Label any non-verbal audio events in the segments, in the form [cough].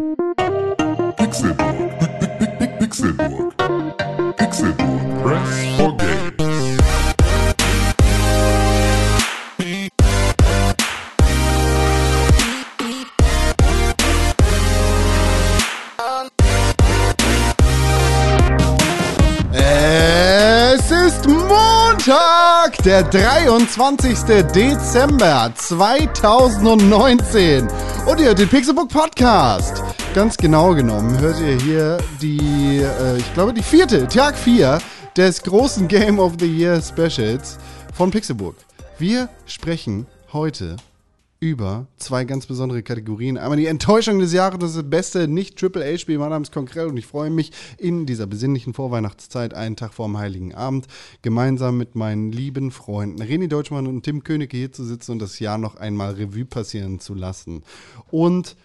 Pixelburg. Pixelburg. Pixelburg. Press for Games. Es ist Montag, der 23. Dezember 2019 und ihr hört den Pixelbook Podcast. Ganz genau genommen hört ihr hier die, äh, ich glaube, die vierte, Tag 4 des großen Game of the Year Specials von Pixelbook. Wir sprechen heute über zwei ganz besondere Kategorien. Einmal die Enttäuschung des Jahres, das ist das beste Nicht-Triple-A-Spiel. Mein Name ist Konkret und ich freue mich in dieser besinnlichen Vorweihnachtszeit, einen Tag vor dem Heiligen Abend, gemeinsam mit meinen lieben Freunden René Deutschmann und Tim Königke hier zu sitzen und das Jahr noch einmal Revue passieren zu lassen. Und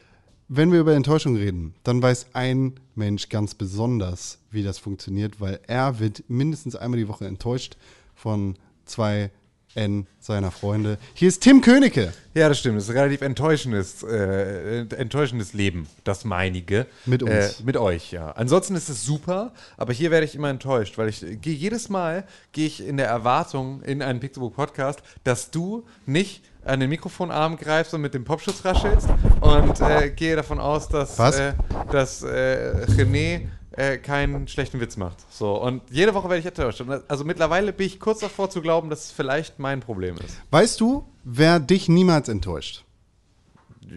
wenn wir über Enttäuschung reden, dann weiß ein Mensch ganz besonders, wie das funktioniert, weil er wird mindestens einmal die Woche enttäuscht von zwei N seiner Freunde. Hier ist Tim Königke. Ja, das stimmt. Das ist ein relativ enttäuschendes, äh, enttäuschendes Leben, das meinige. Mit uns. Äh, mit euch, ja. Ansonsten ist es super, aber hier werde ich immer enttäuscht, weil ich äh, gehe jedes Mal, gehe ich in der Erwartung in einen Pixelbook Podcast, dass du nicht an den Mikrofonarm greifst und mit dem Popschutz raschelst und äh, gehe davon aus, dass? Äh, dass äh, René äh, keinen schlechten Witz macht. So, und jede Woche werde ich enttäuscht. Und Also mittlerweile bin ich kurz davor zu glauben, dass es vielleicht mein Problem ist. Weißt du, wer dich niemals enttäuscht?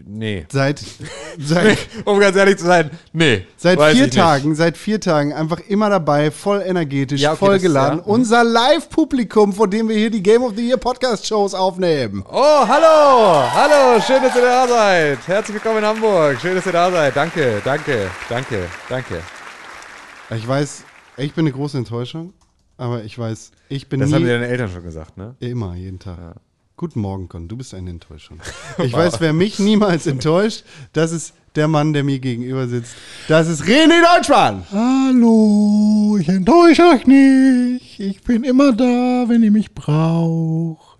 Nee. Seit, [laughs] seit, Um ganz ehrlich zu sein, nee. seit vier Tagen, seit vier Tagen einfach immer dabei, voll energetisch, Ja, okay, voll geladen. ja. Unser Live-Publikum, vor dem wir hier die Game of the Year Podcast-Shows aufnehmen. Oh, hallo! Hallo, schön, dass ihr da seid. Herzlich willkommen in Hamburg. Schön, dass ihr da seid. Danke, danke, danke, danke. Ich weiß, ich bin eine große Enttäuschung, aber ich weiß, ich bin Das nie, haben dir deine Eltern schon gesagt, ne? immer, jeden Tag. Guten Morgen, Con, du bist eine Enttäuschung. [laughs] Ich weiß, wer mich niemals enttäuscht, das ist der Mann, der mir gegenüber sitzt. Das ist René Deutschmann. Hallo, ich enttäusche euch nicht. Ich bin immer da, wenn ihr mich braucht.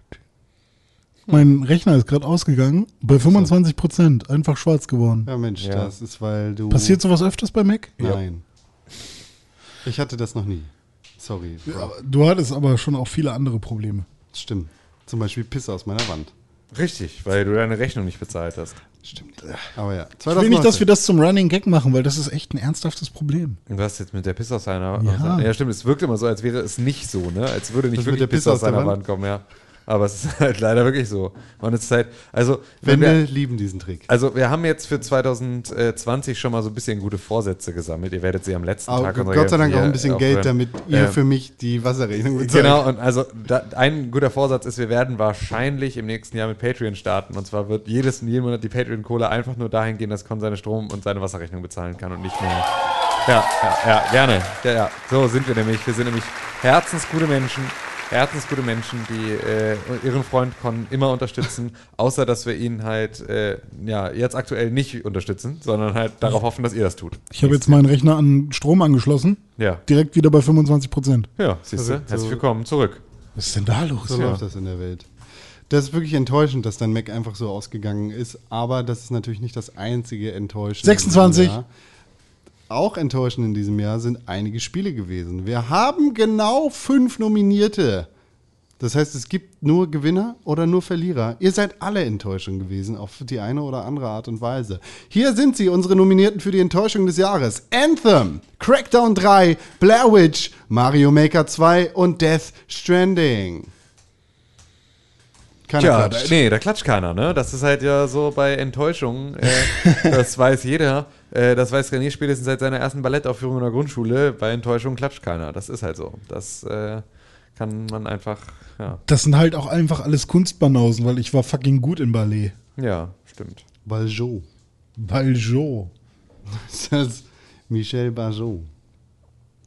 Mein Rechner ist gerade ausgegangen. Bei 25 Prozent. Einfach schwarz geworden. Ja, Mensch, Ja. das ist, weil du. Passiert sowas öfters bei Mac? Nein. Ich hatte das noch nie. Sorry. Bro. Du hattest aber schon auch viele andere Probleme. Stimmt. Zum Beispiel Pisse aus meiner Wand. Richtig, weil du deine Rechnung nicht bezahlt hast. Stimmt. Aber ja. Ich will nicht, dass wir das zum Running Gag machen, weil das ist echt ein ernsthaftes Problem. Und du hast jetzt mit der Pisse aus seiner Ja. seiner- ja, stimmt. Es wirkt immer so, als wäre es nicht so, ne? Als würde nicht Das mit wirklich der Pisse Pisse aus aus seiner Wand? Wand kommen, ja. Aber es ist [laughs] halt leider wirklich so. Und es ist halt, also, Wenn wir lieben diesen Trick. Also wir haben jetzt für 2020 schon mal so ein bisschen gute Vorsätze gesammelt. Ihr werdet sie am letzten Aber Tag unserer Gott sei Dank auch ein bisschen auch Geld, hören. damit ihr Ähm, für mich die Wasserrechnung bezahlt. Genau, und also da, ein guter Vorsatz ist, wir werden wahrscheinlich im nächsten Jahr mit Patreon starten. Und zwar wird jedes jeden Monat die Patreon-Kohle einfach nur dahin gehen, dass Con seine Strom- und seine Wasserrechnung bezahlen kann und nicht mehr. Ja, ja, ja, gerne. Ja, ja. So sind wir nämlich. Wir sind nämlich herzensgute Menschen. Herzensgute Menschen, die äh, ihren Freund Con immer unterstützen, außer dass wir ihn halt äh, ja, jetzt aktuell nicht unterstützen, sondern halt darauf hoffen, dass ihr das tut. Ich habe jetzt meinen Rechner an Strom angeschlossen. Ja, Direkt wieder bei 25 Prozent. ja, siehst du. Also, so- Herzlich willkommen zurück. Was ist denn da los? So läuft das in der Welt. Das ist wirklich enttäuschend, dass dein Mac einfach so ausgegangen ist, aber das ist natürlich nicht das einzige Enttäuschende. in diesem 26. Jahr. Auch enttäuschend in diesem Jahr sind einige Spiele gewesen. Wir haben genau fünf Nominierte. Das heißt, es gibt nur Gewinner oder nur Verlierer. Ihr seid alle Enttäuschung gewesen, auf die eine oder andere Art und Weise. Hier sind sie, unsere Nominierten für die Enttäuschung des Jahres. Anthem, Crackdown 3, Blair Witch, Mario Maker 2 und Death Stranding. Keiner Tja, da, klatscht. nee, da klatscht keiner, ne? Das ist halt ja so bei Enttäuschungen. Äh, [laughs] das weiß jeder. Äh, das weiß René spätestens seit seiner ersten Ballettaufführung in der Grundschule. Bei Enttäuschungen klatscht keiner. Das ist halt so. Das äh, kann man einfach, ja. Das sind halt auch einfach alles Kunstbanausen, weil ich war fucking gut in Ballet. Ja, stimmt. Baljot. Baljot. Das ist Michel Bajot.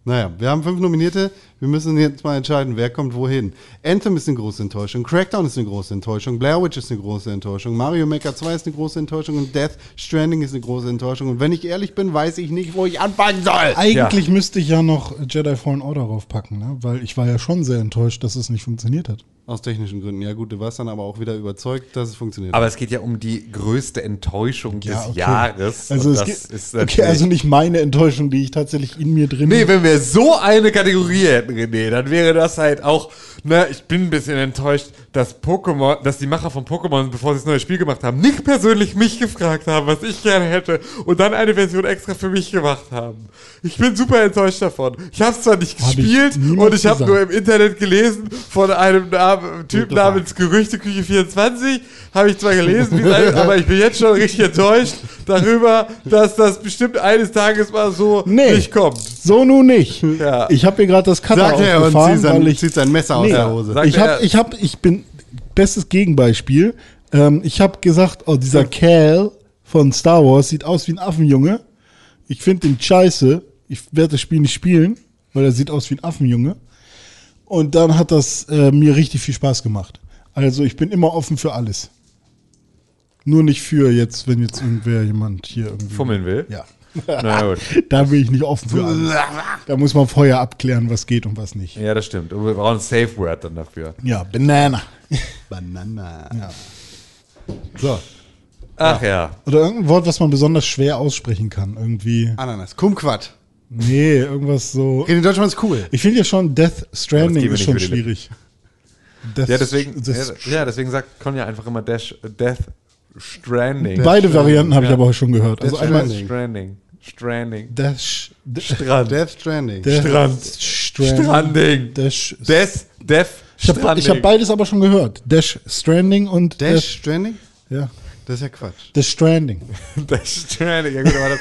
Naja, wir haben fünf Nominierte. Wir müssen jetzt mal entscheiden, wer kommt wohin. Anthem ist eine große Enttäuschung, Crackdown ist eine große Enttäuschung, Blair Witch ist eine große Enttäuschung, Mario Maker 2 ist eine große Enttäuschung und Death Stranding ist eine große Enttäuschung. Und wenn ich ehrlich bin, weiß ich nicht, wo ich anfangen soll. Eigentlich müsste ich ja noch Jedi Fallen Order raufpacken, ne? weil ich war ja schon sehr enttäuscht, dass es nicht funktioniert hat. Aus technischen Gründen. Ja gut, du warst dann aber auch wieder überzeugt, dass es funktioniert. Aber es geht ja um die größte Enttäuschung des okay. Jahres. Also das geht, ist okay, also nicht meine Enttäuschung, die ich tatsächlich in mir drin Nee, wenn wir so eine Kategorie hätten, René, dann wäre das halt auch, ne, ich bin ein bisschen enttäuscht, dass Pokémon, dass die Macher von Pokémon, bevor sie das neue Spiel gemacht haben, nicht persönlich mich gefragt haben, was ich gerne hätte und dann eine Version extra für mich gemacht haben. Ich bin super enttäuscht davon. Ich habe es zwar nicht Hab ich gespielt niemals und ich habe nur im Internet gelesen von einem Namen, Typ Gute namens Gerüchteküche 24, habe ich zwar gelesen, [laughs] wie es heißt, aber ich bin jetzt schon richtig enttäuscht darüber, dass das bestimmt eines Tages mal so Nee. nicht kommt. So nun nicht. Ja. Ich habe mir gerade das Cutter Sagt er und zieht sein, weil ich zieht sein Messer aus Nee. der Hose. Sagt ich habe, ich habe, ich bin bestes Gegenbeispiel. Ähm, ich habe gesagt, oh, dieser Cal von Star Wars sieht aus wie ein Affenjunge. Ich finde den scheiße. Ich werde das Spiel nicht spielen, weil er sieht aus wie ein Affenjunge. Und dann hat das äh, mir richtig viel Spaß gemacht. Also ich bin immer offen für alles. Nur nicht für jetzt, wenn jetzt irgendwer jemand hier irgendwie Fummeln will. Ja. Na gut. [laughs] Da bin ich nicht offen für alles. Da muss man vorher abklären, was geht und was nicht. Ja, das stimmt. Und wir brauchen ein Safe Word dann dafür. Ja, Banana. [laughs] Banana. Ja. So, Ach ja. Oder irgendein Wort, was man besonders schwer aussprechen kann. Irgendwie. Ananas. Kumquat. Nee, irgendwas so. In Deutschland ist cool. Ich finde ja schon Death Stranding ist schon schwierig. Death, Ja, deswegen, ja, ja, deswegen sagt Conja einfach immer Dash, Death Stranding. Beide Varianten habe ich Ja. aber auch schon gehört. Also Death einmal Stranding. Stranding. Stranding. Dash. Strand. Death Stranding. Death Strand. Stranding. Stranding. Dash. Death, Death Ich Stranding. hab beides aber schon gehört. Dash Stranding und Dash Stranding? Death, ja. Das ist ja Quatsch. Dash Stranding. [laughs] Dash Stranding. Ja gut, aber das,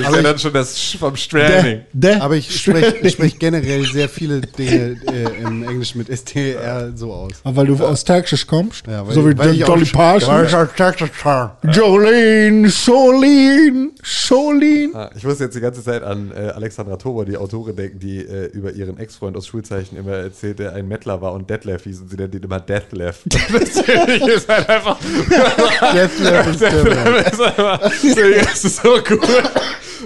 [laughs] ist ja dann schon das Sch vom Stranding. Der, Aber ich spreche sprech generell sehr viele Dinge äh, im Englischen mit STR so aus. Aber weil du aus Texas kommst, Ja, weil- so wie weil ich Dolly auch- Parsons. Jolene, Jolene, Jolene. Ah, Ich muss jetzt die ganze Zeit an äh, Alexandra Tobor, die Autorin, denken, die äh, über ihren Ex-Freund aus Schulzeichen immer erzählt, der ein Mettler war und Detlef hieß und sie nennt ihn immer Detlef. [laughs] das finde ich ist halt einfach. Ist ist. Das ist so cool.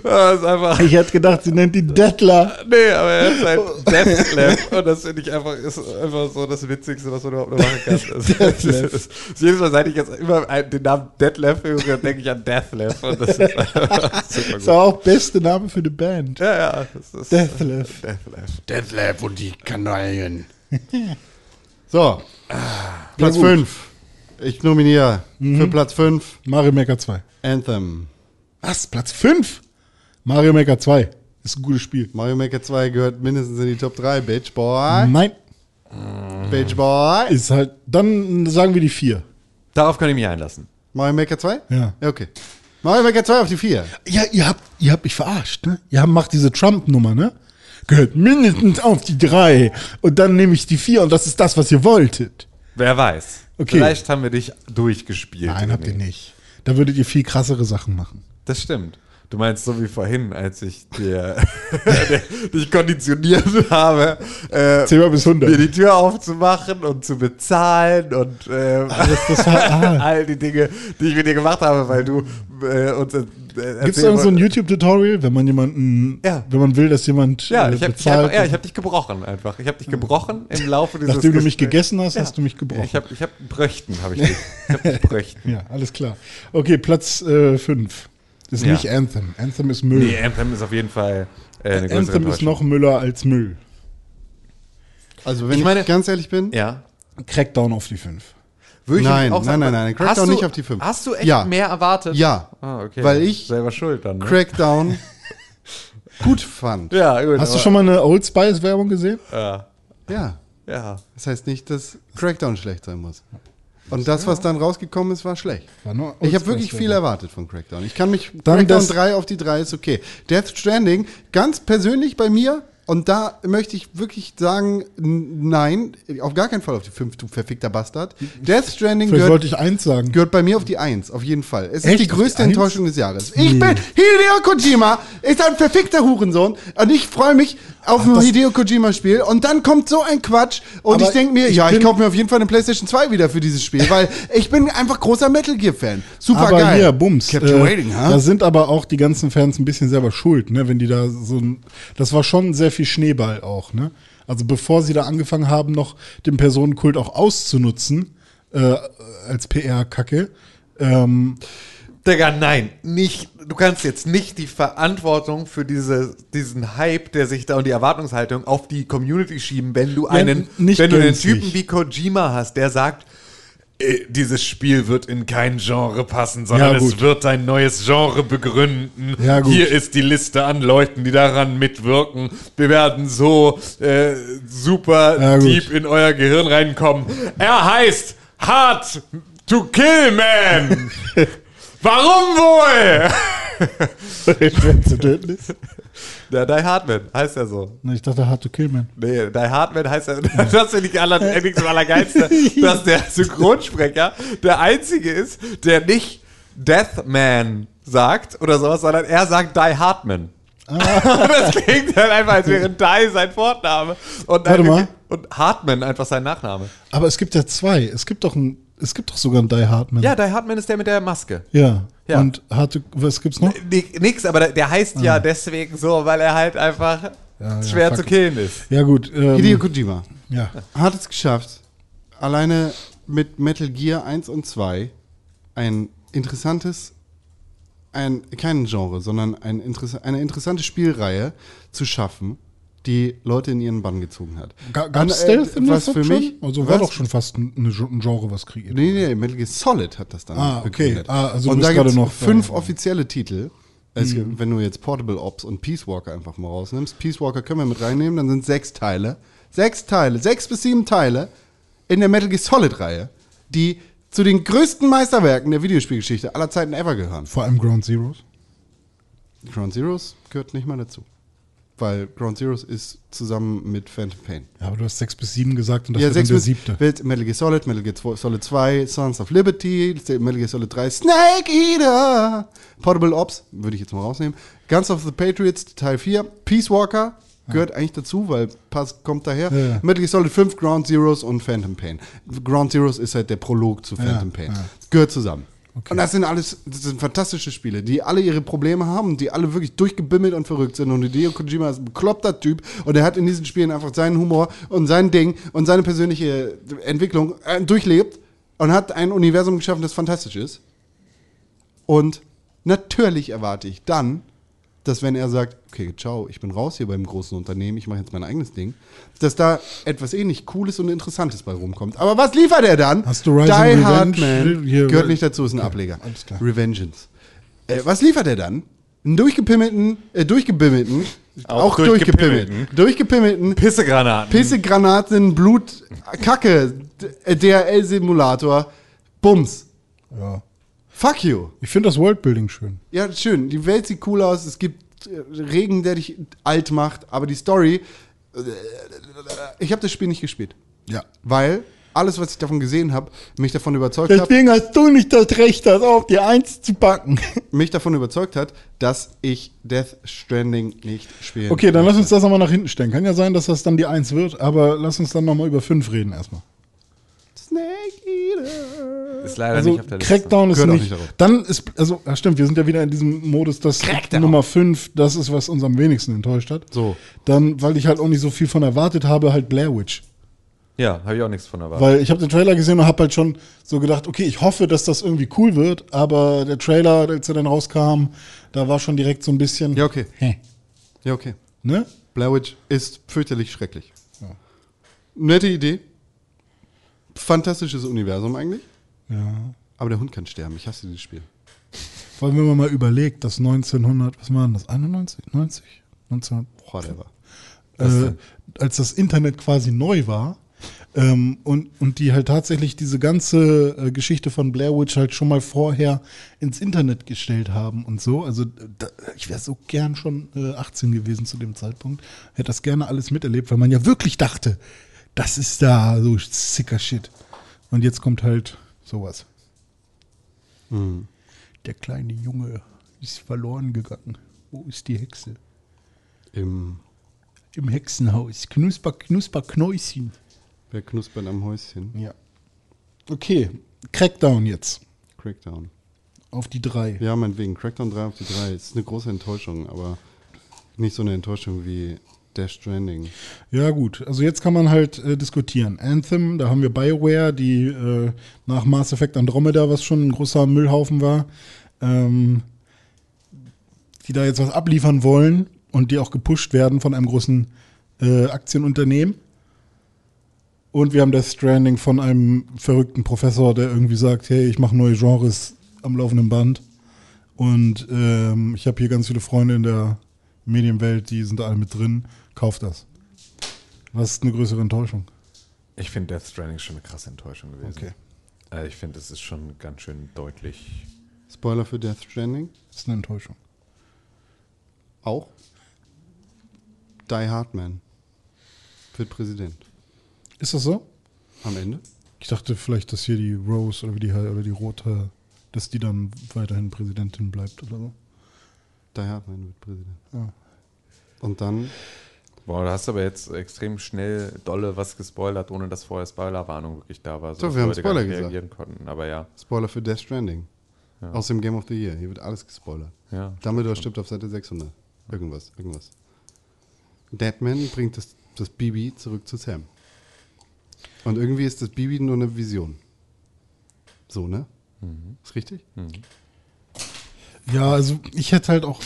Das ist einfach. Ich hätte gedacht, sie nennt ihn Dettler. Nee, aber er ist halt Deathclap und das finde ich einfach, ist einfach so das Witzigste, was man überhaupt noch machen kann. Das, das, das, jedes Mal, seit ich jetzt immer den Namen Detlef höre, denke ich an Deathlef und das ist einfach super Ist gut. auch beste Name für die Band. Ja, ja, das ist Deathlef. Und die Kanaillen. [laughs] So, Platz Ja, gut. 5. Ich nominiere für Platz 5 Mario Maker 2. Anthem. Was? Platz 5? Mario Maker 2. Ist ein gutes Spiel. Mario Maker 2 gehört mindestens in die Top 3. Bitch Boy. Nein, Bitch Boy. ist halt, dann sagen wir die 4. Darauf kann ich mich einlassen. Mario Maker 2? Ja. Okay. Mario Maker 2 auf die 4. Ja, ihr habt, ihr habt mich verarscht, ne? Ihr habt, macht diese Trump-Nummer, ne? Gehört mindestens auf die 3. Und dann nehme ich die 4 und das ist das, was ihr wolltet. Wer weiß. Okay. Vielleicht haben wir dich durchgespielt. Nein, habt ihr nicht. Da würdet ihr viel krassere Sachen machen. Das stimmt. Du meinst so wie vorhin, als ich dir [laughs] dich konditioniert habe, äh, Zähl mal bis 100. mir die Tür aufzumachen und zu bezahlen und äh, Das, das war, ah. [laughs] all die Dinge, die ich mit dir gemacht habe, weil du äh, uns äh, Gibt es irgend so ein YouTube-Tutorial, wenn man jemanden, Ja. wenn man will, dass jemand Ja, äh, ich habe ich hab, ja, ich hab dich gebrochen einfach. Ich habe dich gebrochen im Laufe dieses Nachdem du mich gegessen hast, hast du mich gebrochen. Ich habe ich hab Bröchten, habe ich dich. Ich habe dich [laughs] Bröchten. ja, alles klar. Okay, Platz 5. ist Ja. nicht Anthem. Anthem ist Müll. Nee, Anthem ist auf jeden Fall äh, eine größere Anthem ist noch Müller als Müll. Also, wenn Ich ich, meine- ganz ehrlich bin, Ja. Crackdown auf die 5. Würde ich Nein, auch nein, sagen, nein, nein, Crackdown hast du, nicht auf die fünf. Hast du echt Ja. mehr erwartet? ja, Ah, okay. weil ich Selber schuld dann. Ne? Crackdown [laughs] gut fand. Ja, gut. Hast du schon mal eine Old Spice Werbung gesehen? Ja. Ja, ja. das heißt nicht, dass Crackdown schlecht sein muss. Und das, was dann rausgekommen ist, war schlecht. War Ich habe wirklich viel erwartet von Crackdown. Ich kann mich Dann Crackdown das- 3 auf die 3 ist okay. Death Stranding, ganz persönlich bei mir, und da möchte ich wirklich sagen, nein, auf gar keinen Fall auf die 5, du verfickter Bastard. Death Stranding Vielleicht gehört, ich eins sagen. gehört bei mir auf die 1, auf jeden Fall. Es ist Echt? die Auf die größte Eins? Enttäuschung des Jahres. Ich bin Hideo Kojima, ist ein verfickter Hurensohn und ich freue mich auf ein Hideo Kojima-Spiel und dann kommt so ein Quatsch und ich denke mir, ich ja, ich kaufe mir auf jeden Fall eine PlayStation 2 wieder für dieses Spiel, weil ich bin einfach großer Metal Gear-Fan. Super aber geil. hier, Bums. Captain äh, Waiting, ha? Da sind aber auch die ganzen Fans ein bisschen selber schuld, ne? Wenn die da so ein. Das war schon sehr viel Schneeball auch, ne? Also bevor sie da angefangen haben, noch den Personenkult auch auszunutzen, äh, als PR-Kacke. Ähm, Digga, nein, nicht, du kannst jetzt nicht die Verantwortung für diese, diesen Hype, der sich da und die Erwartungshaltung auf die Community schieben, wenn du einen, nicht wenn du einen. Typen wie Kojima hast, der sagt, "Äh, dieses Spiel wird in kein Genre passen, sondern Ja, es wird ein neues Genre begründen. Ja, gut. Hier ist die Liste an Leuten, die daran mitwirken. Wir werden so äh, super Ja, deep in euer Gehirn reinkommen. Er heißt Hard to Kill Man. [laughs] Warum wohl? Schwer zu töten ist. Der Die Hardman heißt er so. Na, Ich dachte, Hard to Kill, man. Nee, Die Hardman heißt er. Das finde ich aller, eigentlich das Allergeilste, dass der Synchronsprecher der Einzige ist, der nicht Deathman sagt oder sowas, sondern er sagt Die Hardman. [laughs] das klingt halt einfach, als wäre Die sein Vorname. Und, Warte mal. und Hartman einfach sein Nachname. Aber es gibt ja zwei. Es gibt doch ein, es gibt doch sogar einen Die Hard Man. Ja, Die Hardman ist der mit der Maske. Ja. Ja. Und Hard to, was gibt's noch? Ni- Nix, aber der, der heißt ja deswegen so, weil er halt einfach Ah. Ja, ja, schwer fuck zu killen ist. Ja, gut. Ähm, Hideo Kojima ja. hat es geschafft, alleine mit Metal Gear 1 und 2 ein interessantes, ein, kein Genre, sondern ein Interess eine interessante Spielreihe zu schaffen, die Leute in ihren Bann gezogen hat. Ga- Und, Gab's äh, Stealth in was für mich, schon? Also war doch schon fast ein, ein Genre, was kreiert. Nee, nee, Metal Gear Solid hat das dann Ah, okay. Ah, also und da gibt es noch fünf da. Offizielle Titel. Es gibt, Wenn du jetzt Portable Ops und Peace Walker einfach mal rausnimmst, Peace Walker können wir mit reinnehmen, dann sind sechs Teile. Sechs Teile, sechs bis sieben Teile in der Metal Gear Solid-Reihe, die zu den größten Meisterwerken der Videospielgeschichte aller Zeiten ever gehören. Vor allem Ground Zeroes. Ground Zeroes gehört nicht mal dazu. Weil Ground Zeroes ist zusammen mit Phantom Pain. Ja, aber du hast sechs bis sieben gesagt und das Ja, sechs der siebte. Metal Gear Solid, Metal Gear 2 Solid 2, Sons of Liberty, Metal Gear Solid 3, Snake Eater, Portable Ops, würde ich jetzt mal rausnehmen, Guns of the Patriots Teil 4, Peace Walker, gehört eigentlich dazu, weil Pass kommt daher, Ja, ja. Metal Gear Solid 5, Ground Zeroes und Phantom Pain. Ground Zeroes ist halt der Prolog zu Phantom Ja, Pain. ja. Gehört zusammen. Okay. Und das sind alles, das sind fantastische Spiele, die alle ihre Probleme haben, die alle wirklich durchgebimmelt und verrückt sind. Und Hideo Kojima ist ein bekloppter Typ und er hat in diesen Spielen einfach seinen Humor und sein Ding und seine persönliche Entwicklung äh, durchlebt und hat ein Universum geschaffen, das fantastisch ist. Und natürlich erwarte ich dann, dass wenn er sagt, okay, ciao, ich bin raus hier beim großen Unternehmen, ich mache jetzt mein eigenes Ding, dass da etwas ähnlich Cooles und Interessantes bei rumkommt. Aber was liefert er dann? Hast du Rising Die Hard? Man Hier- gehört nicht dazu, ist ein Ableger. alles klar. Revengeance. Äh, was liefert er dann? Einen durchgepimmelten, äh, durchgebimmelten, auch, Auch durchgepimmelt, durchgepimmelten. durchgepimmelten, Pissegranaten. Pissegranaten, Blut, Kacke, DRL-Simulator, Bums. Ja. Fuck you. Ich finde das Worldbuilding schön. Ja, schön. Die Welt sieht cool aus. Es gibt äh, Regen, der dich alt macht. Aber die Story. äh, Ich habe das Spiel nicht gespielt. Ja. Weil alles, was ich davon gesehen habe, mich davon überzeugt hat, Deswegen hast du nicht das Recht, das auf die Eins zu packen. [laughs] mich davon überzeugt hat, dass ich Death Stranding nicht spielen Okay, dann lass uns das nochmal nach hinten stellen. Kann ja sein, dass das dann die Eins wird, aber lass uns dann nochmal über fünf reden erstmal. Snake Eater. Ist leider Also nicht auf der Liste. Crackdown ist nicht. nicht darauf. dann ist, also, ja stimmt, wir sind ja wieder in diesem Modus, dass Crackdown. Nummer 5, das ist, was uns am wenigsten enttäuscht hat. So. Dann, weil ich halt auch nicht so viel von erwartet habe, halt Blair Witch. Ja, habe ich auch nichts von erwartet. Weil ich habe den Trailer gesehen und habe halt schon so gedacht, okay, ich hoffe, dass das irgendwie cool wird, aber der Trailer, als er dann rauskam, da war schon direkt so ein bisschen. Ja, okay. Hä. Ja, okay. Ne? Blair Witch ist fürchterlich schrecklich. Nette Idee. Fantastisches Universum eigentlich. Ja. Aber der Hund kann sterben. Ich hasse dieses Spiel. Vor allem, wenn man mal überlegt, dass 1900, was war denn das, 91, 90? 1900, Whatever. äh, als das Internet quasi neu war ähm, und, und die halt tatsächlich diese ganze äh, Geschichte von Blair Witch halt schon mal vorher ins Internet gestellt haben und so. Also da, ich wäre so gern schon äh, 18 gewesen zu dem Zeitpunkt, hätte das gerne alles miterlebt, weil man ja wirklich dachte, das ist da so sicker Shit. Und jetzt kommt halt sowas. Der kleine Junge ist verloren gegangen. Wo ist die Hexe? Im Im Hexenhaus. Knusper, Knusper, Knäuschen. Wer knuspert am Häuschen? Ja. Okay, Crackdown jetzt. Crackdown. Auf die drei. Ja, meinetwegen. Crackdown 3 auf die 3. Ist eine große Enttäuschung, aber nicht so eine Enttäuschung wie Death Stranding. Ja, gut. Also jetzt kann man halt äh, diskutieren. Anthem, da haben wir Bioware, die äh, nach Mass Effect Andromeda, was schon ein großer Müllhaufen war, ähm, die da jetzt was abliefern wollen und die auch gepusht werden von einem großen äh, Aktienunternehmen. Und wir haben Death Stranding von einem verrückten Professor, der irgendwie sagt, hey, ich mache neue Genres am laufenden Band. Und ähm, ich habe hier ganz viele Freunde in der Medienwelt, die sind alle mit drin. Kauft das. Was ist eine größere Enttäuschung? Ich finde Death Stranding schon eine krasse Enttäuschung gewesen. Äh, ich finde, es ist schon ganz schön deutlich. Spoiler für Death Stranding? Das ist eine Enttäuschung. Auch. Die Hardman wird Präsident. Ist das so? Am Ende? Ich dachte vielleicht, dass hier die Rose oder wie die oder die Rote, dass die dann weiterhin Präsidentin bleibt oder so. Die Hardman wird Präsident. Ja. Und dann, Boah, du hast aber jetzt extrem schnell dolle was gespoilert, ohne dass vorher Spoilerwarnung wirklich da war. Sodass wir haben gar Spoiler nicht gesagt. reagieren konnten. Aber ja, Spoiler für Death Stranding. Ja. Aus dem Game of the Year. Hier wird alles gespoilert. ja. Dumbledore stirbt auf Seite 600. Irgendwas, irgendwas. Deadman bringt das, das Bibi zurück zu Sam. Und irgendwie ist das Bibi nur eine Vision. So, ne? Ist richtig? Ja, also ich hätte halt auch.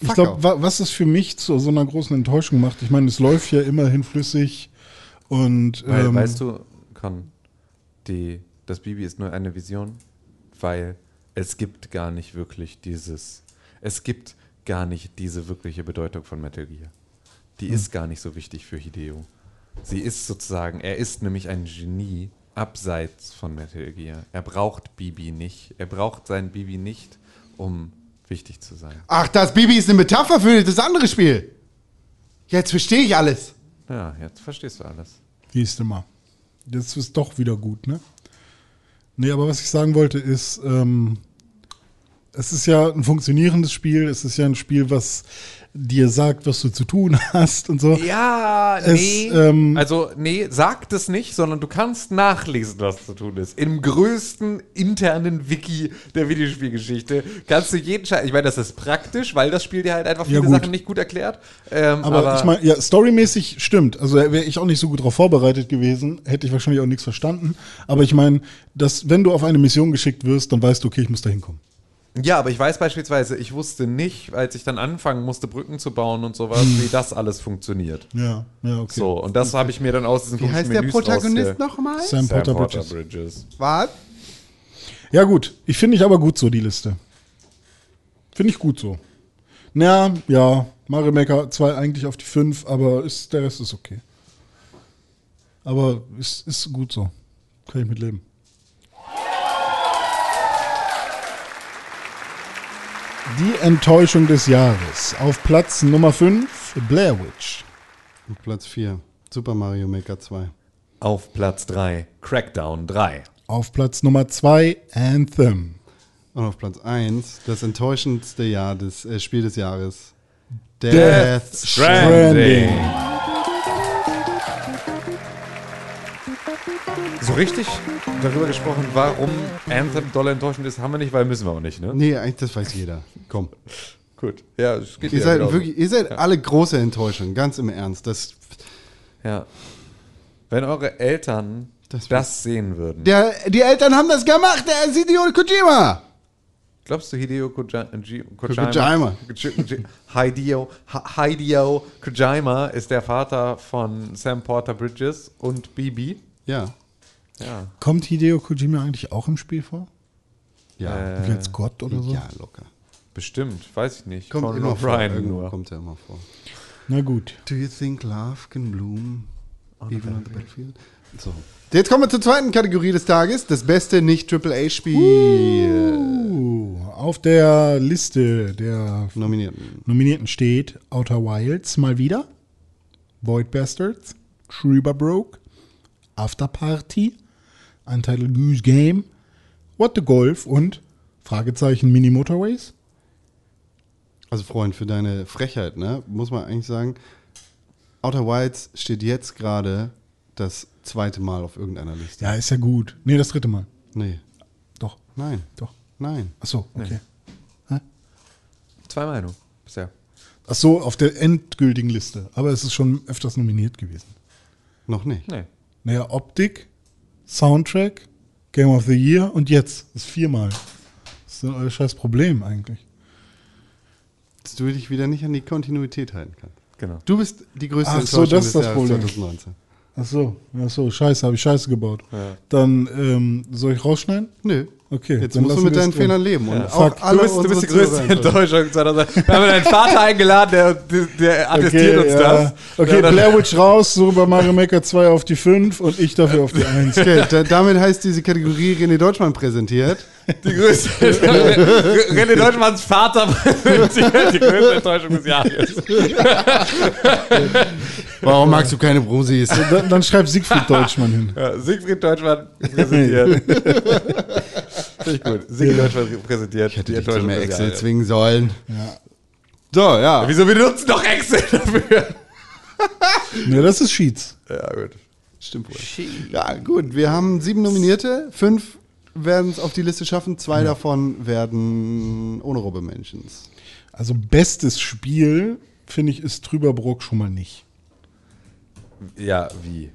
Ich Fuck glaube, off. wa was es für mich zu so einer großen Enttäuschung macht, ich meine, es läuft ja immerhin flüssig und Weil, ähm, weißt du, Con, die, das Bibi ist nur eine Vision, weil es gibt gar nicht wirklich dieses, es gibt gar nicht diese wirkliche Bedeutung von Metal Gear. Die Hm. ist gar nicht so wichtig für Hideo. Sie ist sozusagen, er ist nämlich ein Genie abseits von Metal Gear. Er braucht Bibi nicht. Er braucht sein Bibi nicht, um wichtig zu sein. Ach, das Bibi ist eine Metapher für das andere Spiel. Jetzt verstehe ich alles. Ja, jetzt verstehst du alles. Siehst du mal. Jetzt ist doch wieder gut, ne? Nee, aber was ich sagen wollte ist, ähm, es ist ja ein funktionierendes Spiel, es ist ja ein Spiel, was dir sagt, was du zu tun [laughs] hast und so. Ja, Es, nee. ähm, also, nee, sagt es nicht, sondern du kannst nachlesen, was zu tun ist. Im größten internen Wiki der Videospielgeschichte kannst du jeden Scheiß. Ich meine, das ist praktisch, weil das Spiel dir halt einfach Ja, viele gut. Sachen nicht gut erklärt. Ähm, Aber, ich meine, ja, storymäßig stimmt. Also wäre ich auch nicht so gut darauf vorbereitet gewesen, hätte ich wahrscheinlich auch nichts verstanden. Aber ich meine, dass wenn du auf eine Mission geschickt wirst, dann weißt du, okay, ich muss da hinkommen. Ja, aber ich weiß beispielsweise, ich wusste nicht, als ich dann anfangen musste, Brücken zu bauen und sowas, Hm. wie das alles funktioniert. Ja, ja, okay. So, und das habe ich mir dann aus diesen Wie heißt der Menüs Protagonist rausge- nochmal? Sam, Sam Potter, Porter Bridges. Bridges. Was? Ja, gut. Ich finde ich aber gut so, die Liste. Finde ich gut so. Na, ja, Mario Maker 2 eigentlich auf die 5, aber ist, der Rest ist okay. Aber ist, ist gut so. Kann ich mit Die Enttäuschung des Jahres. Auf Platz Nummer 5, Blair Witch. Auf Platz 4. Super Mario Maker 2. Auf Platz 3, Crackdown 3. Auf Platz Nummer 2, Anthem. Und auf Platz 1, das enttäuschendste Jahr des, äh, Spiel des Jahres. Death, Death Stranding. So richtig darüber gesprochen, warum Anthem doll enttäuschend ist, haben wir nicht, weil müssen wir auch nicht, ne? Nee, eigentlich, das weiß jeder. Komm. Gut. Ja, es geht Ihr ja seid, wirklich, ihr seid alle große Enttäuschung, ganz im Ernst. Das, Ja. Wenn eure Eltern Das das, sehen würden, der, die Eltern haben das gemacht, der ist Hideo Kojima. glaubst du, Hideo Koja- Kojima. Kojima, Koji- Hideo, Hideo Kojima ist der Vater von Sam Porter Bridges und Bibi. Ja. Ja. Kommt Hideo Kojima eigentlich auch im Spiel vor? Ja. Wie als Gott oder so? ja, locker. Bestimmt, weiß ich nicht. Kommt Conan immer vor. Irgendwo nur. kommt er immer vor. Na gut. Do you think love can bloom even on the battlefield? So. Jetzt kommen wir zur zweiten Kategorie des Tages. Das beste Nicht-AAA-Spiel. Uh, auf der Liste der Nominierten. Nominierten steht Outer Wilds mal wieder, Void Bastards, Schreiber Broke, After Party, Untitled Goose Game, What the Golf und Fragezeichen Mini Motorways. Also Freund, für deine Frechheit, ne, muss man eigentlich sagen, Outer Wilds steht jetzt gerade das zweite Mal auf irgendeiner Liste. Ja, ist ja gut. Nee, das dritte Mal. Nee, Doch, nein, doch. nein. Ach so, okay. Zwei Meinungen bisher. Ach so, auf der endgültigen Liste. Aber es ist schon öfters nominiert gewesen. Noch nicht. Nee. Naja, Optik, Soundtrack, Game of the Year und jetzt. Das ist viermal. Das ist ein scheiß Problem eigentlich. Dass du dich wieder nicht an die Kontinuität halten kannst. Genau. Du bist die größte Ach so, Enttäuschung das ist des das Problem. 2019. Ach so, ach so, scheiße, habe ich scheiße gebaut. Ja. Dann ähm, soll ich rausschneiden? Nö. Okay, Jetzt musst du mit deinen drin. Fehlern leben. Und Ja. auch Fuck. alle Du bist, du bist die größte. Enttäuschung 2000. [laughs] Wir haben deinen Vater eingeladen, der, der, attestiert uns ja. das. Okay, Ja, Blair Witch raus, Super Mario Maker 2 auf die 5 und ich dafür auf die 1. Okay, da, damit heißt diese Kategorie René Deutschmann präsentiert. Die größte. [laughs] René Deutschmanns Vater präsentiert die größte Enttäuschung des Jahres. Warum magst du keine Brosis? Dann, dann schreibt Siegfried Deutschmann hin. Siegfried Deutschmann präsentiert. [laughs] Finde ich gut. Siegfried Deutschmann präsentiert Ich hätte die dich zu mehr Excel Jahres. zwingen sollen. Ja. So, ja. Wieso wir nutzen doch Excel dafür? [laughs] ja, das ist Sheets. Ja, gut. Stimmt wohl. Ja, gut. Wir haben sieben Nominierte. Fünf werden es auf die Liste schaffen. Zwei davon werden Honorable Mentions. Also bestes Spiel, finde ich, ist Trüberbrook schon mal nicht. Ja, wie?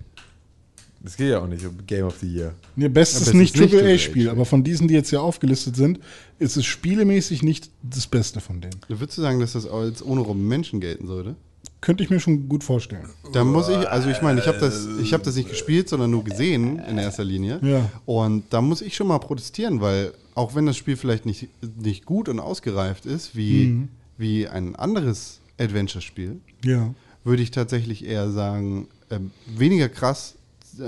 Das geht ja auch nicht um Game of the Year. Nee, bestes bestes nicht AAA-Spiel. aber von diesen, die jetzt hier aufgelistet sind, ist es spielemäßig nicht das Beste von denen. Würdest du sagen, dass das als Honorable Mention gelten sollte? Könnte ich mir schon gut vorstellen. Da muss ich, also ich meine, ich habe das, ich hab das nicht gespielt, sondern nur gesehen in erster Linie. Ja. Und da muss ich schon mal protestieren, weil auch wenn das Spiel vielleicht nicht, nicht gut und ausgereift ist, wie, wie ein anderes Adventure-Spiel, Ja. würde ich tatsächlich eher sagen, ähm, weniger krass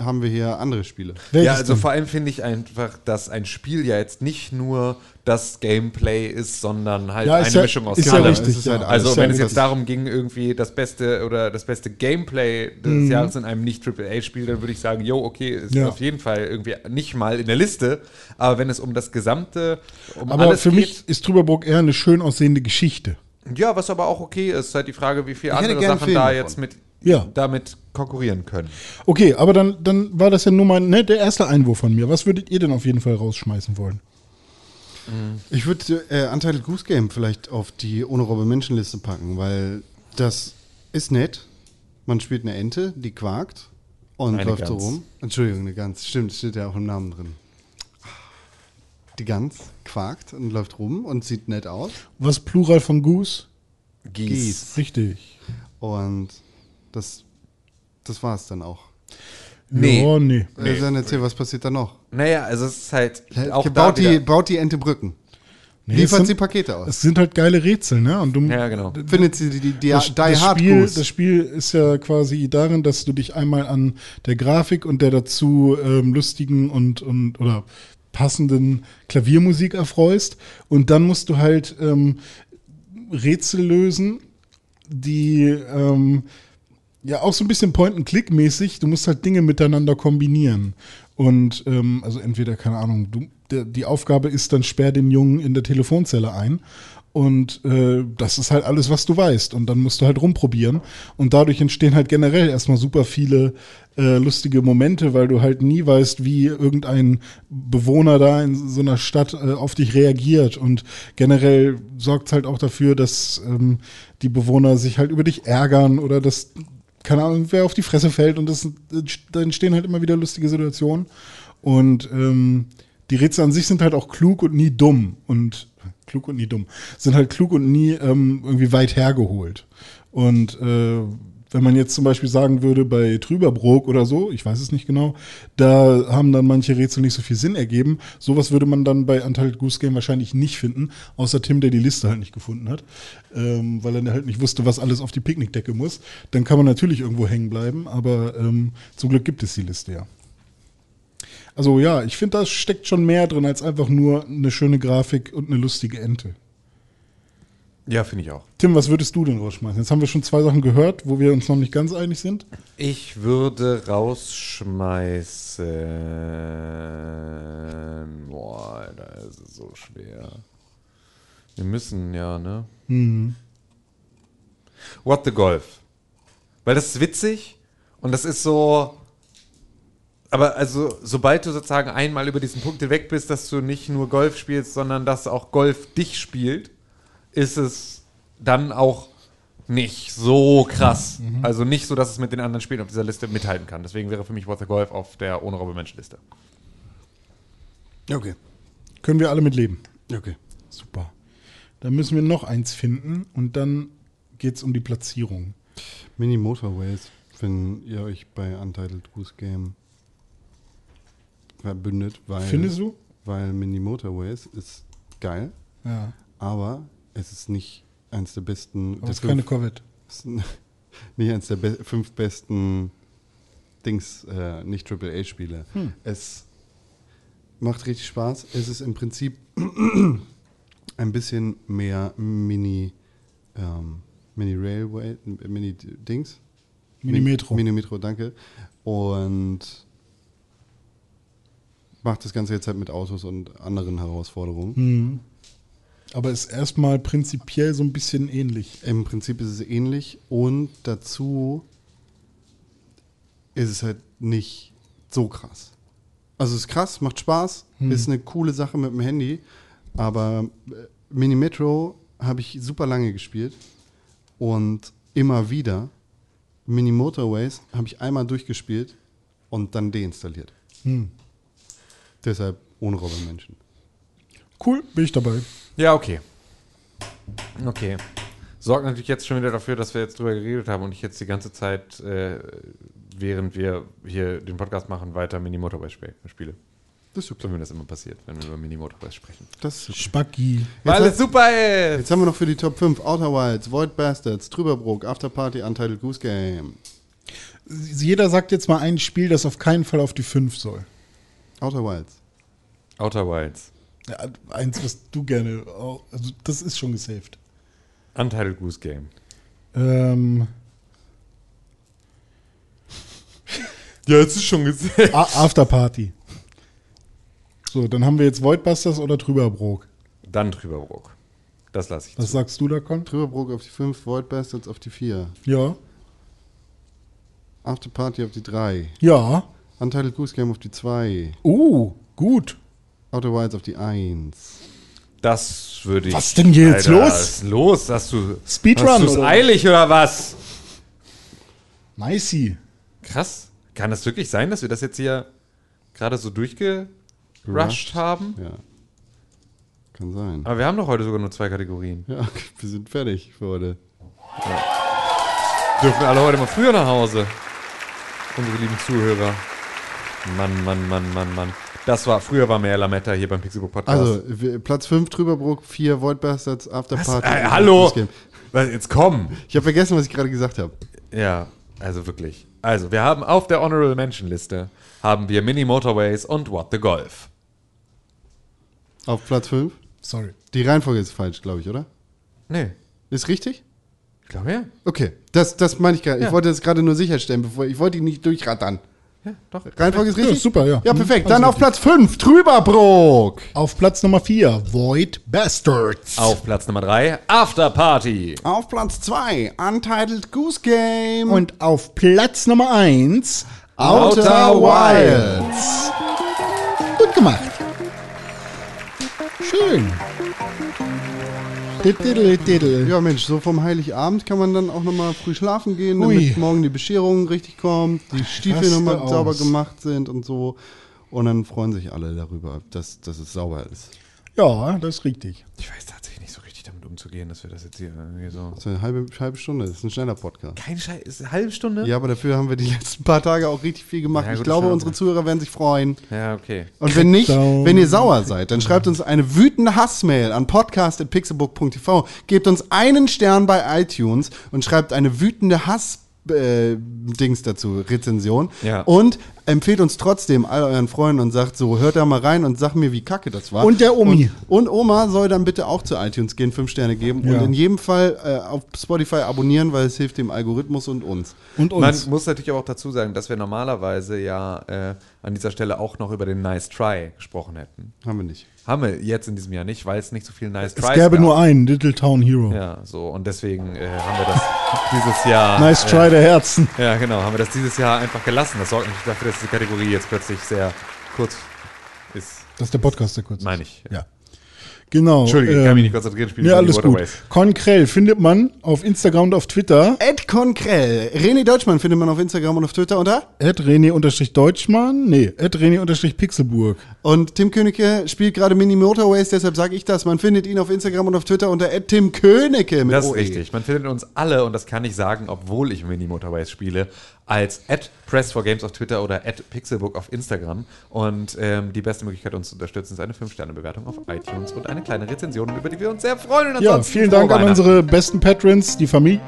haben wir hier andere Spiele. Welches ja, also denn? vor allem finde ich einfach, dass ein Spiel ja jetzt nicht nur das Gameplay ist, sondern halt Ja, eine ja- Mischung aus ist ja allem. richtig, Es ist halt Also Ist ja wenn es richtig. jetzt darum ging, irgendwie das beste oder das beste Gameplay des Jahres in einem nicht AAA-Spiel, dann würde ich sagen, jo, okay, ist Ja. auf jeden Fall irgendwie nicht mal in der Liste. Aber wenn es um das gesamte, um Aber alles für geht, mich ist Trüberbrook eher eine schön aussehende Geschichte. ja, was aber auch okay ist, ist halt die Frage, wie viele andere Sachen Film da jetzt mit Ja. damit konkurrieren können. Okay, aber dann, dann war das ja nur mal ne, der erste Einwurf von mir. Was würdet ihr denn auf jeden Fall rausschmeißen wollen? Ich würde äh, Untitled Goose Game vielleicht auf die Honorable Mention Liste packen, weil das ist nett. Man spielt eine Ente, die quakt und Eine läuft so Gans. rum. Entschuldigung, eine Gans. Stimmt, steht ja auch im Namen drin. Die Gans quakt und läuft rum und sieht nett aus. Was Plural von Goose? Gieß. Richtig. Und das, das war es dann auch. Nee. Ja, nee. Äh, dann erzähl, was passiert da noch? Naja, also es ist halt auch da baut, die, baut die Ente Brücken. Nee, Liefert sind- sie Pakete aus. Es sind halt geile Rätsel, ne? Und du, Ja, genau. Findet sie die, die, die, das, die das, Hard Spiel, das Spiel ist ja quasi darin, dass du dich einmal an der Grafik und der dazu ähm, lustigen und, und oder passenden Klaviermusik erfreust. Und dann musst du halt ähm, Rätsel lösen, die ähm, ja auch so ein bisschen Point-and-Click-mäßig. Du musst halt Dinge miteinander kombinieren. Und ähm, also entweder, keine Ahnung, du, der, die Aufgabe ist dann, sperr den Jungen in der Telefonzelle ein. Und äh, das ist halt alles, was du weißt. Und dann musst du halt rumprobieren. Und dadurch entstehen halt generell erstmal super viele äh, lustige Momente, weil du halt nie weißt, wie irgendein Bewohner da in so einer Stadt äh, auf dich reagiert. Und generell sorgt es halt auch dafür, dass ähm, die Bewohner sich halt über dich ärgern oder dass, keine Ahnung, wer auf die Fresse fällt. Und das, da entstehen halt immer wieder lustige Situationen. Und ähm, die Rätsel an sich sind halt auch klug und nie dumm. Und klug und nie dumm. Sind halt klug und nie ähm, irgendwie weit hergeholt. Und äh, wenn man jetzt zum Beispiel sagen würde, bei Trüberbrook oder so, ich weiß es nicht genau, da haben dann manche Rätsel nicht so viel Sinn ergeben. Sowas würde man dann bei Untitled Goose Game wahrscheinlich nicht finden, außer Tim, der die Liste halt nicht gefunden hat, ähm, weil er halt nicht wusste, was alles auf die Picknickdecke muss. Dann kann man natürlich irgendwo hängen bleiben, aber ähm, zum Glück gibt es die Liste ja. Also ja, ich finde, da steckt schon mehr drin als einfach nur eine schöne Grafik und eine lustige Ente. Ja, finde ich auch. Tim, was würdest du denn rausschmeißen? Jetzt haben wir schon zwei Sachen gehört, wo wir uns noch nicht ganz einig sind. Ich würde rausschmeißen. Boah, Alter, es ist so schwer. Wir müssen ja, ne? Mhm. What the Golf. Weil das ist witzig und das ist so. Aber also, sobald du sozusagen einmal über diesen Punkt hinweg bist, dass du nicht nur Golf spielst, sondern dass auch Golf dich spielt, ist es dann auch nicht so krass. Also nicht so, dass es mit den anderen Spielen auf dieser Liste mithalten kann. Deswegen wäre für mich What the Golf auf der ohne Robbe Mensch-Liste. Okay. Können wir alle mit leben. Okay. Super. Dann müssen wir noch eins finden und dann geht es um die Platzierung. Mini Motorways, wenn ihr euch bei Untitled Goose Game verbündet, weil. Findest du? Weil Mini Motorways ist geil, Ja. aber es ist nicht eins der besten. Aber der es ist keine Corvette. ist [laughs] nicht eins der be fünf besten Dings, äh, nicht AAA-Spiele. Hm. Es macht richtig Spaß. Es ist im Prinzip [clears throat] ein bisschen mehr Mini, ähm, Mini Railway, Mini Dings. Mini Metro. Mini Metro, danke. Und macht das Ganze jetzt halt mit Autos und anderen Herausforderungen. Mhm. Aber ist erstmal prinzipiell so ein bisschen ähnlich. Im Prinzip ist es ähnlich und dazu ist es halt nicht so krass. Also es ist krass, macht Spaß, ist eine coole Sache mit dem Handy, aber äh, Mini Metro habe ich super lange gespielt und immer wieder. Mini Motorways habe ich einmal durchgespielt und dann deinstalliert. Hm. Deshalb ohne Robbenmenschen. Cool, bin ich dabei. Ja, okay. Okay. Sorgt natürlich jetzt schon wieder dafür, dass wir jetzt drüber geredet haben und ich jetzt die ganze Zeit, äh, während wir hier den Podcast machen, weiter Mini spiele. Das ist okay. So wie das immer passiert, wenn wir über Mini sprechen. Das ist. Spacki. Weil es super ist! Jetzt haben wir noch für die Top 5 Outer Wilds, Void Bastards, Trüberbrook, Afterparty, Untitled Goose Game. Jeder sagt jetzt mal ein Spiel, das auf keinen Fall auf die 5 soll. Outer Wilds. Outer Wilds. Ja, eins, was du gerne. auch- Also, das ist schon gesaved. Untitled Goose Game. Ähm, Ja, es ist schon gesehen. A- Afterparty. So, dann haben wir jetzt Voidbusters oder Trüberbrook. Dann Trüberbrook. Das lasse ich Was zu. sagst du da, Con? Trüberbrook auf die 5, Void Bastards auf die 4. Ja. Afterparty auf die 3. Ja. Untitled Goose Game auf die 2. Uh, gut. Outer Wilds auf die 1. Das würde ich. Was denn hier jetzt Alter, los? Was ist los? Hast du. Speedrun Hast du's oder? eilig oder was? Nicey. Krass. Kann das wirklich sein, dass wir das jetzt hier gerade so durchgerusht Gerusht. haben? Ja. Kann sein. Aber wir haben doch heute sogar nur zwei Kategorien. Ja, okay, wir sind fertig für heute. Dürfen wir alle heute mal früher nach Hause? Unsere lieben Zuhörer. Mann, Mann, Mann, Mann, Mann. Das war, früher war mehr Lametta hier beim Pixelbook Podcast. Also, wir- Platz 5 Trüberbrook, 4 Void Bastards? Afterparty. Äh, hallo! Jetzt komm! Ich habe vergessen, was ich gerade gesagt habe. Ja, also wirklich. Also, wir haben auf der Honorable Mention Liste haben wir Mini Motorways und What the Golf. Auf Platz 5. Sorry. Die Reihenfolge ist falsch, glaube ich, oder? Nee, Ist richtig? ich glaube ja. Okay, das, das meine ich gerade. Ja. Ich wollte das gerade nur sicherstellen, bevor ich wollte ihn nicht durchrattern. Ja, doch. Reihenfolge ist Ja, richtig? super, ja. Ja, Mhm, perfekt. alles Dann auf richtig. Platz 5, Trüberbrook. Auf Platz Nummer 4, Void Bastards. Auf Platz Nummer 3, After Party. Auf Platz 2, Untitled Goose Game. Und auf Platz Nummer 1, Outer Wilds. Gut gemacht. Schön. Ja, Mensch, so vom Heiligabend kann man dann auch nochmal früh schlafen gehen, damit Ui. morgen die Bescherung richtig kommt, die Stiefel nochmal sauber gemacht sind und so. Und dann freuen sich alle darüber, dass, dass es sauber ist. Ja, das ist richtig. Ich weiß tatsächlich damit umzugehen, dass wir das jetzt hier irgendwie so. Das ist eine halbe, halbe Stunde, das ist ein schneller Podcast. Kein Scheiß, ist eine halbe Stunde? Ja, aber dafür haben wir die letzten paar Tage auch richtig viel gemacht. Ja, ich glaube, unsere. Zuhörer werden sich freuen. Ja, okay. Und wenn nicht, wenn ihr sauer seid, dann schreibt uns eine wütende Hassmail an podcast.pixelbook.tv. Gebt uns einen Stern bei iTunes und schreibt eine wütende Hass. Äh, Dings dazu, Rezension. Ja. Und empfehlt uns trotzdem all euren Freunden und sagt so, hört da mal rein und sag mir, wie kacke das war. Und der Omi. Und, und Oma soll dann bitte auch zu iTunes gehen, fünf Sterne geben Ja. und in jedem Fall äh, auf Spotify abonnieren, weil es hilft dem Algorithmus und uns. Und Man uns. muss natürlich aber auch dazu sagen, dass wir normalerweise ja äh, an dieser Stelle auch noch über den Nice Try gesprochen hätten. Haben wir nicht. Haben wir jetzt in diesem Jahr nicht, weil es nicht so viel Nice es Tries gäbe gab. nur einen, Little Town Hero. Ja, so. Und deswegen äh, haben wir das [laughs] dieses Jahr. Nice äh, try der Herzen. Ja, genau. Haben wir das dieses Jahr einfach gelassen. Das sorgt natürlich dafür, dass diese Kategorie jetzt plötzlich sehr kurz ist. Das ist der Podcast, der kurz ist. Meine ich. Ja. Genau. Entschuldige, ich ähm, kann mich nicht konzentrieren. Spiele Ja, alles gut. Konkrell findet man auf Instagram und auf Twitter. Ed Konkrell. René Deutschmann findet man auf Instagram und auf Twitter unter. Ed René-Deutschmann. Nee, Ed René-Pixelburg. Und Tim Königke spielt gerade Mini Motorways, deshalb sage ich das. Man findet ihn auf Instagram und auf Twitter unter Ed Tim Königke mit Das ist OE. richtig. Man findet uns alle, und das kann ich sagen, obwohl ich Mini Motorways spiele, als at Press4Games auf Twitter oder at Pixelbook auf Instagram. Und ähm, die beste Möglichkeit, uns zu unterstützen, ist eine 5-Sterne-Bewertung auf iTunes und eine kleine Rezension, über die wir uns sehr freuen. Und Ja, vielen Dank an unsere besten Patrons, die Familie.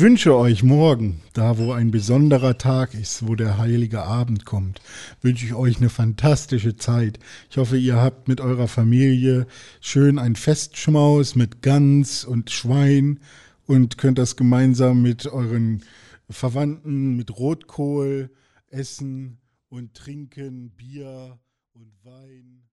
Ich wünsche euch morgen, da wo ein besonderer Tag ist, wo der heilige Abend kommt, wünsche ich euch eine fantastische Zeit. Ich hoffe, ihr habt mit eurer Familie schön ein Festschmaus mit Gans und Schwein und könnt das gemeinsam mit euren Verwandten mit Rotkohl essen und trinken, Bier und Wein.